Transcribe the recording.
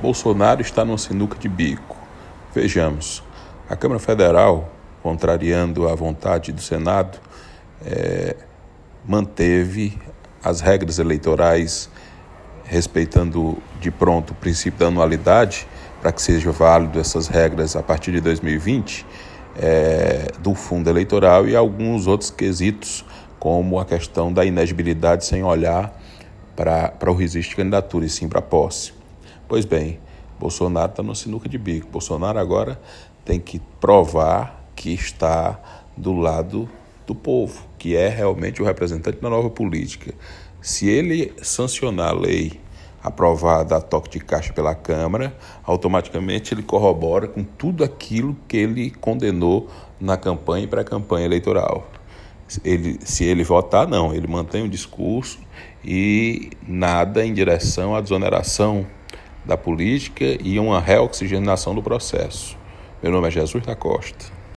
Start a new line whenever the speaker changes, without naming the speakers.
Bolsonaro está numa sinuca de bico. Vejamos, a Câmara Federal, contrariando a vontade do Senado, é, manteve as regras eleitorais, respeitando de pronto o princípio da anualidade, para que seja válido essas regras a partir de 2020, é, do fundo eleitoral e alguns outros quesitos, como a questão da inegibilidade sem olhar para o registro de candidatura e sim para a posse. Pois bem, Bolsonaro está no sinuca de bico. Bolsonaro agora tem que provar que está do lado do povo, que é realmente o representante da nova política. Se ele sancionar a lei aprovada a toque de caixa pela Câmara, automaticamente ele corrobora com tudo aquilo que ele condenou na campanha e pré-campanha eleitoral. Ele, se ele votar, não, ele mantém o discurso e nada em direção à desoneração da política e uma reoxigenação do processo. Meu nome é Jesus da Costa.